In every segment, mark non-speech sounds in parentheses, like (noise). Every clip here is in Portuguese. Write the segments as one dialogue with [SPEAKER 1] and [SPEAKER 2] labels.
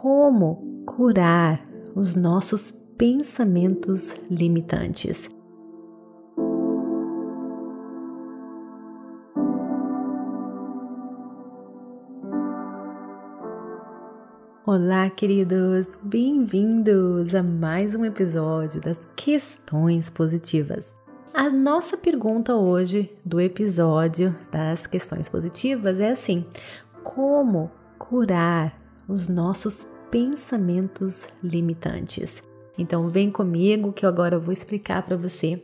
[SPEAKER 1] como curar os nossos pensamentos limitantes. Olá, queridos! Bem-vindos a mais um episódio das Questões Positivas. A nossa pergunta hoje do episódio das Questões Positivas é assim: como curar os nossos pensamentos limitantes? Então, vem comigo que eu agora vou explicar para você,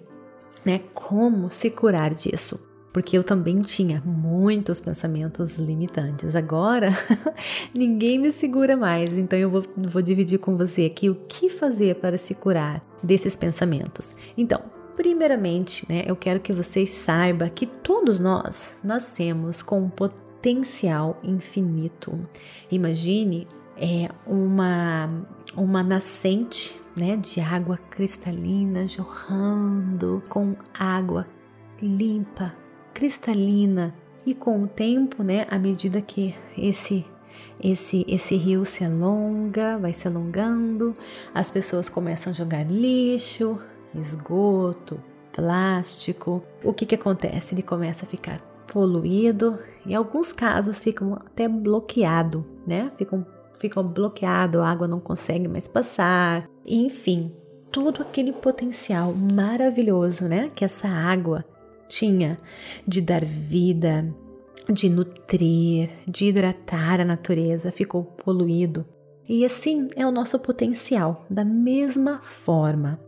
[SPEAKER 1] né, como se curar disso porque eu também tinha muitos pensamentos limitantes. Agora, (laughs) ninguém me segura mais, então eu vou, vou dividir com você aqui o que fazer para se curar desses pensamentos. Então, primeiramente, né, eu quero que vocês saibam que todos nós nascemos com um potencial infinito. Imagine é, uma, uma nascente né, de água cristalina jorrando com água limpa, cristalina e com o tempo, né, à medida que esse esse esse rio se alonga, vai se alongando, as pessoas começam a jogar lixo, esgoto, plástico. O que que acontece? Ele começa a ficar poluído, em alguns casos ficam até bloqueado, né? Ficam ficam bloqueado, a água não consegue mais passar. Enfim, todo aquele potencial maravilhoso, né, que essa água tinha de dar vida, de nutrir, de hidratar a natureza, ficou poluído. E assim é o nosso potencial, da mesma forma.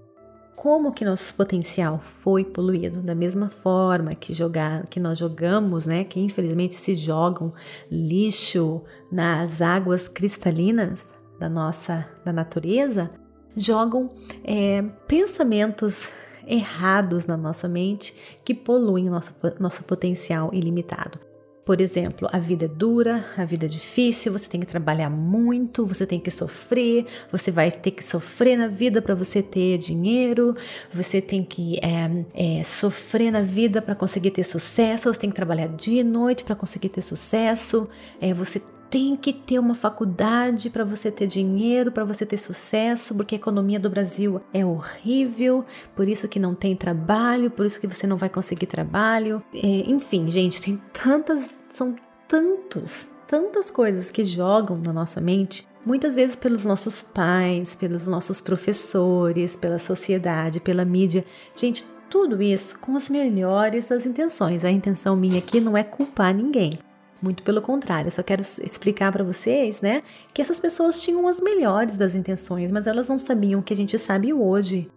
[SPEAKER 1] Como que nosso potencial foi poluído? Da mesma forma que jogar, que nós jogamos, né? Que infelizmente se jogam lixo nas águas cristalinas da nossa da natureza, jogam é, pensamentos errados na nossa mente que poluem nosso, nosso potencial ilimitado. Por exemplo, a vida é dura, a vida é difícil, você tem que trabalhar muito, você tem que sofrer, você vai ter que sofrer na vida para você ter dinheiro, você tem que é, é, sofrer na vida para conseguir ter sucesso, você tem que trabalhar dia e noite para conseguir ter sucesso, é, você tem que ter uma faculdade para você ter dinheiro, para você ter sucesso, porque a economia do Brasil é horrível, por isso que não tem trabalho, por isso que você não vai conseguir trabalho. É, enfim, gente, tem tantas, são tantos, tantas coisas que jogam na nossa mente, muitas vezes pelos nossos pais, pelos nossos professores, pela sociedade, pela mídia. Gente, tudo isso com as melhores das intenções. A intenção minha aqui não é culpar ninguém. Muito pelo contrário, eu só quero explicar para vocês, né, que essas pessoas tinham as melhores das intenções, mas elas não sabiam o que a gente sabe hoje.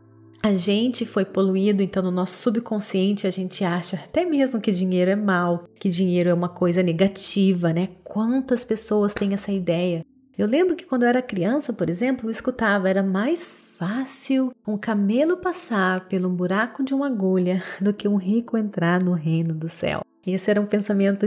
[SPEAKER 1] A gente foi poluído, então no nosso subconsciente a gente acha até mesmo que dinheiro é mal, que dinheiro é uma coisa negativa, né? Quantas pessoas têm essa ideia? Eu lembro que quando eu era criança, por exemplo, eu escutava era mais fácil um camelo passar pelo buraco de uma agulha (laughs) do que um rico entrar no reino do céu. Esse era um pensamento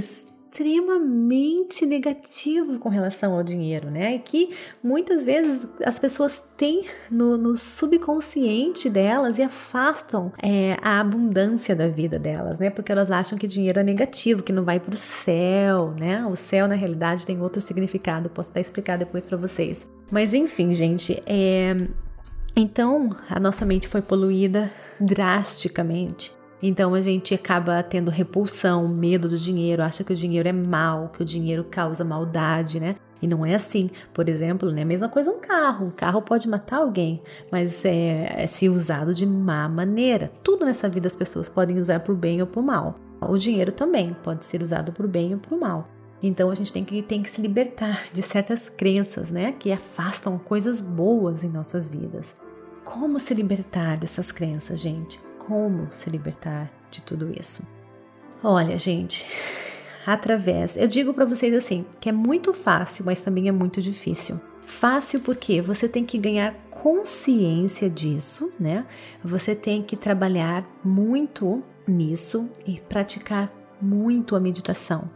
[SPEAKER 1] extremamente negativo com relação ao dinheiro, né? Que muitas vezes as pessoas têm no, no subconsciente delas e afastam é, a abundância da vida delas, né? Porque elas acham que dinheiro é negativo, que não vai para o céu, né? O céu na realidade tem outro significado, posso até explicar depois para vocês. Mas enfim, gente, é... então a nossa mente foi poluída drasticamente então a gente acaba tendo repulsão, medo do dinheiro, acha que o dinheiro é mal, que o dinheiro causa maldade, né? E não é assim. Por exemplo, né? A mesma coisa um carro. Um carro pode matar alguém, mas é, é se usado de má maneira. Tudo nessa vida as pessoas podem usar por bem ou por mal. O dinheiro também pode ser usado por bem ou por mal. Então a gente tem que, tem que se libertar de certas crenças, né? Que afastam coisas boas em nossas vidas. Como se libertar dessas crenças, gente? Como se libertar de tudo isso. Olha, gente, (laughs) através, eu digo para vocês assim, que é muito fácil, mas também é muito difícil. Fácil porque você tem que ganhar consciência disso, né? Você tem que trabalhar muito nisso e praticar muito a meditação.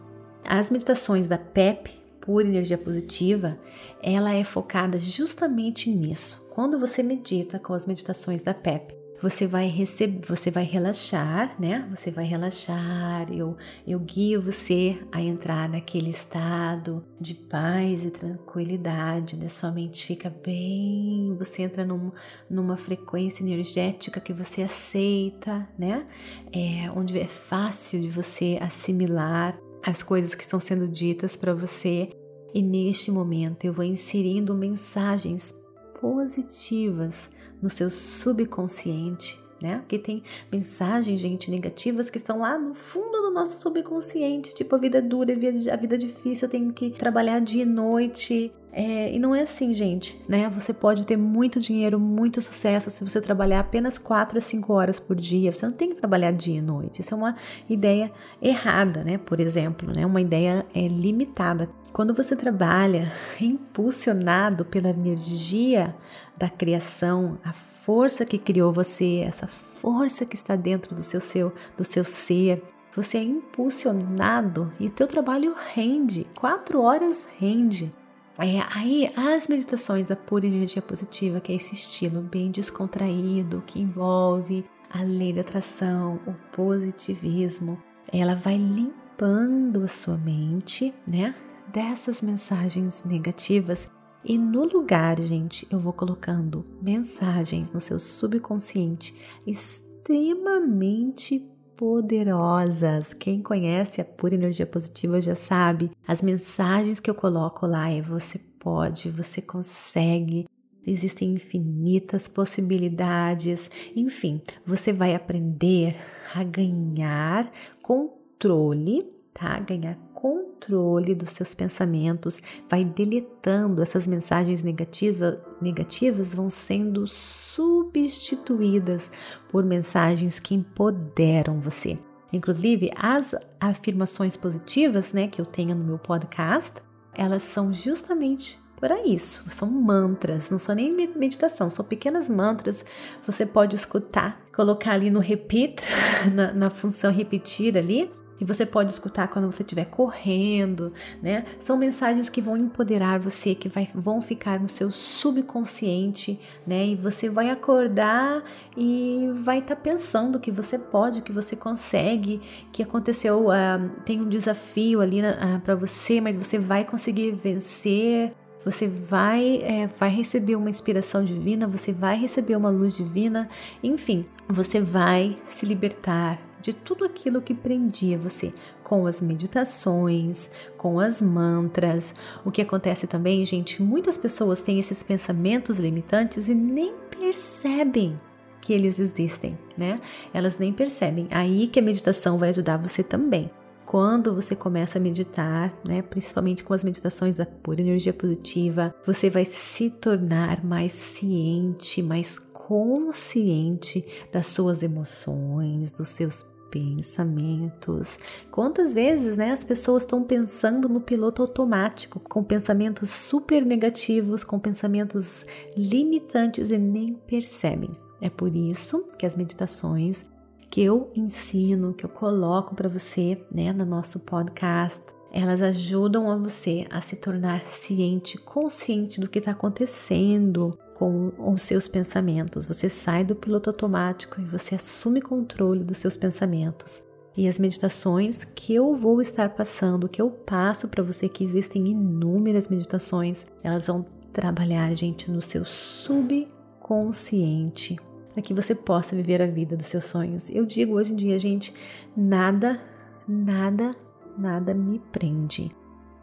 [SPEAKER 1] As meditações da PEP, pura energia positiva, ela é focada justamente nisso. Quando você medita com as meditações da PEP, você vai receber, você vai relaxar, né? Você vai relaxar. Eu, eu guio você a entrar naquele estado de paz e tranquilidade, né? Sua mente fica bem, você entra num, numa frequência energética que você aceita, né? É, onde é fácil de você assimilar as coisas que estão sendo ditas para você. E neste momento eu vou inserindo mensagens positivas no seu subconsciente, né? Porque tem mensagens, gente, negativas que estão lá no fundo do nosso subconsciente, tipo a vida dura, a vida difícil, eu tenho que trabalhar dia e noite. É, e não é assim, gente, né? Você pode ter muito dinheiro, muito sucesso se você trabalhar apenas 4 a 5 horas por dia. Você não tem que trabalhar dia e noite. Isso é uma ideia errada, né? Por exemplo, né? Uma ideia é, limitada. Quando você trabalha impulsionado pela energia da criação, a força que criou você, essa força que está dentro do seu, seu, do seu ser, você é impulsionado e teu trabalho rende, quatro horas rende. É, aí as meditações da pura energia positiva, que é esse estilo bem descontraído, que envolve a lei da atração, o positivismo, ela vai limpando a sua mente, né? dessas mensagens negativas e no lugar, gente, eu vou colocando mensagens no seu subconsciente extremamente poderosas. Quem conhece a pura energia positiva já sabe. As mensagens que eu coloco lá é você pode, você consegue. Existem infinitas possibilidades. Enfim, você vai aprender a ganhar controle, tá? Ganhar controle dos seus pensamentos, vai deletando essas mensagens negativa, negativas, vão sendo substituídas por mensagens que empoderam você. Inclusive, as afirmações positivas, né, que eu tenho no meu podcast, elas são justamente para isso. São mantras, não são nem meditação, são pequenas mantras. Você pode escutar, colocar ali no repeat, (laughs) na, na função repetir ali, e você pode escutar quando você estiver correndo, né? São mensagens que vão empoderar você, que vai, vão ficar no seu subconsciente, né? E você vai acordar e vai estar tá pensando que você pode, que você consegue, que aconteceu, uh, tem um desafio ali uh, para você, mas você vai conseguir vencer. Você vai, é, vai receber uma inspiração divina, você vai receber uma luz divina, enfim, você vai se libertar de tudo aquilo que prendia você com as meditações, com as mantras. O que acontece também, gente, muitas pessoas têm esses pensamentos limitantes e nem percebem que eles existem, né? Elas nem percebem. Aí que a meditação vai ajudar você também. Quando você começa a meditar, né, principalmente com as meditações da pura energia positiva, você vai se tornar mais ciente, mais consciente das suas emoções, dos seus pensamentos. Quantas vezes, né, as pessoas estão pensando no piloto automático, com pensamentos super negativos, com pensamentos limitantes e nem percebem. É por isso que as meditações que eu ensino, que eu coloco para você, né, no nosso podcast, elas ajudam a você a se tornar ciente, consciente do que está acontecendo, com os seus pensamentos. Você sai do piloto automático e você assume controle dos seus pensamentos. E as meditações que eu vou estar passando, que eu passo para você, que existem inúmeras meditações, elas vão trabalhar, gente, no seu subconsciente, para que você possa viver a vida dos seus sonhos. Eu digo hoje em dia, gente, nada, nada, nada me prende.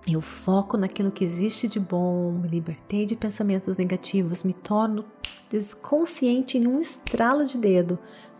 [SPEAKER 1] Eu foco naquilo que existe de bom, me libertei de pensamentos negativos, me torno consciente em um estralo de dedo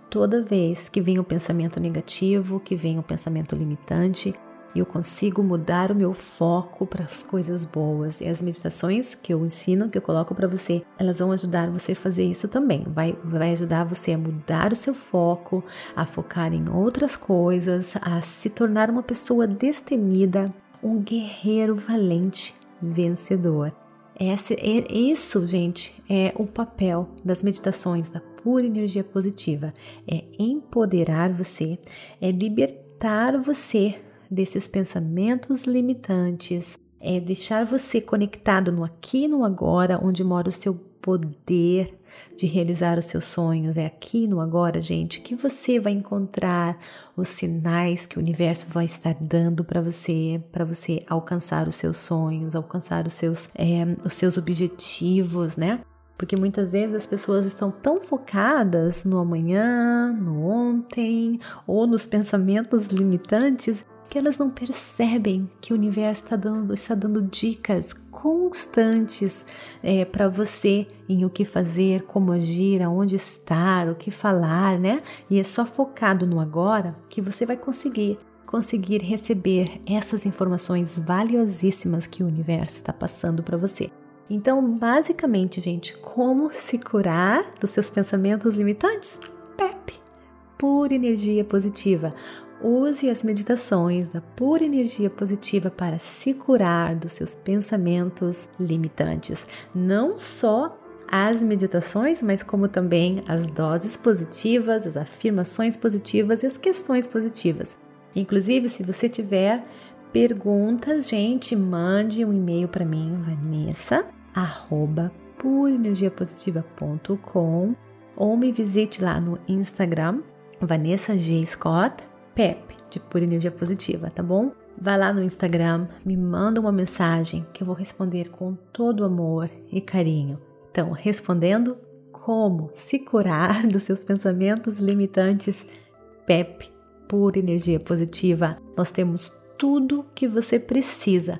[SPEAKER 1] toda vez que vem um pensamento negativo, que vem um pensamento limitante, eu consigo mudar o meu foco para as coisas boas. E as meditações que eu ensino, que eu coloco para você, elas vão ajudar você a fazer isso também. Vai, vai ajudar você a mudar o seu foco, a focar em outras coisas, a se tornar uma pessoa destemida, um guerreiro valente, vencedor. Esse, é, isso, gente, é o papel das meditações da pura energia positiva. É empoderar você, é libertar você desses pensamentos limitantes, é deixar você conectado no aqui e no agora, onde mora o seu poder de realizar os seus sonhos. É aqui no agora, gente, que você vai encontrar os sinais que o universo vai estar dando para você, para você alcançar os seus sonhos, alcançar os seus, é, os seus objetivos, né? Porque muitas vezes as pessoas estão tão focadas no amanhã, no ontem ou nos pensamentos limitantes que elas não percebem que o universo está dando, está dando dicas constantes é, para você em o que fazer, como agir, aonde estar, o que falar, né? E é só focado no agora que você vai conseguir conseguir receber essas informações valiosíssimas que o universo está passando para você. Então, basicamente, gente, como se curar dos seus pensamentos limitantes? PEP, pura energia positiva. Use as meditações da pura energia positiva para se curar dos seus pensamentos limitantes. Não só as meditações, mas como também as doses positivas, as afirmações positivas e as questões positivas. Inclusive, se você tiver perguntas, gente, mande um e-mail para mim, Vanessa, arroba purenergiapositiva.com ou me visite lá no Instagram, Vanessa G. Scott, PEP, de Pura Energia Positiva, tá bom? Vai lá no Instagram, me manda uma mensagem que eu vou responder com todo amor e carinho. Então, respondendo como se curar (laughs) dos seus pensamentos limitantes, PEP, Pura Energia Positiva. Nós temos tudo que você precisa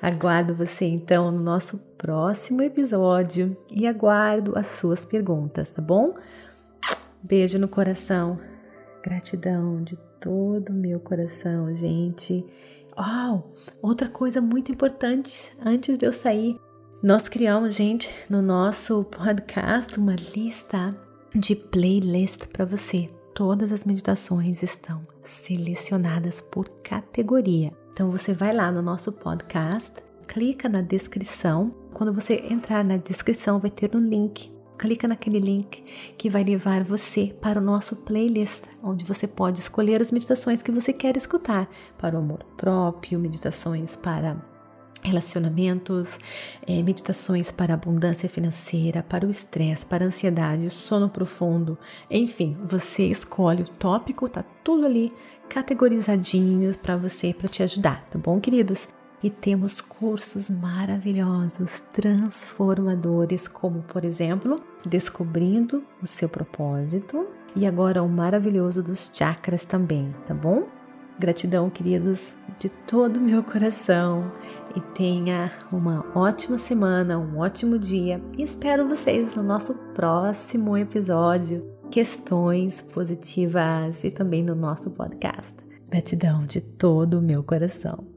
[SPEAKER 1] Aguardo você então no nosso próximo episódio e aguardo as suas perguntas, tá bom? Beijo no coração, gratidão de todo o meu coração, gente. Oh, outra coisa muito importante antes de eu sair, nós criamos, gente, no nosso podcast uma lista de playlist para você. Todas as meditações estão selecionadas por categoria. Então você vai lá no nosso podcast, clica na descrição. Quando você entrar na descrição, vai ter um link. Clica naquele link que vai levar você para o nosso playlist, onde você pode escolher as meditações que você quer escutar para o amor próprio, meditações para relacionamentos, é, meditações para abundância financeira, para o estresse, para a ansiedade, sono profundo, enfim, você escolhe o tópico, tá tudo ali categorizadinhos para você, para te ajudar, tá bom, queridos? E temos cursos maravilhosos, transformadores, como por exemplo, Descobrindo o seu propósito e agora o maravilhoso dos chakras também, tá bom? Gratidão, queridos, de todo o meu coração e tenha uma ótima semana, um ótimo dia e espero vocês no nosso próximo episódio. Questões positivas e também no nosso podcast. Gratidão de todo o meu coração.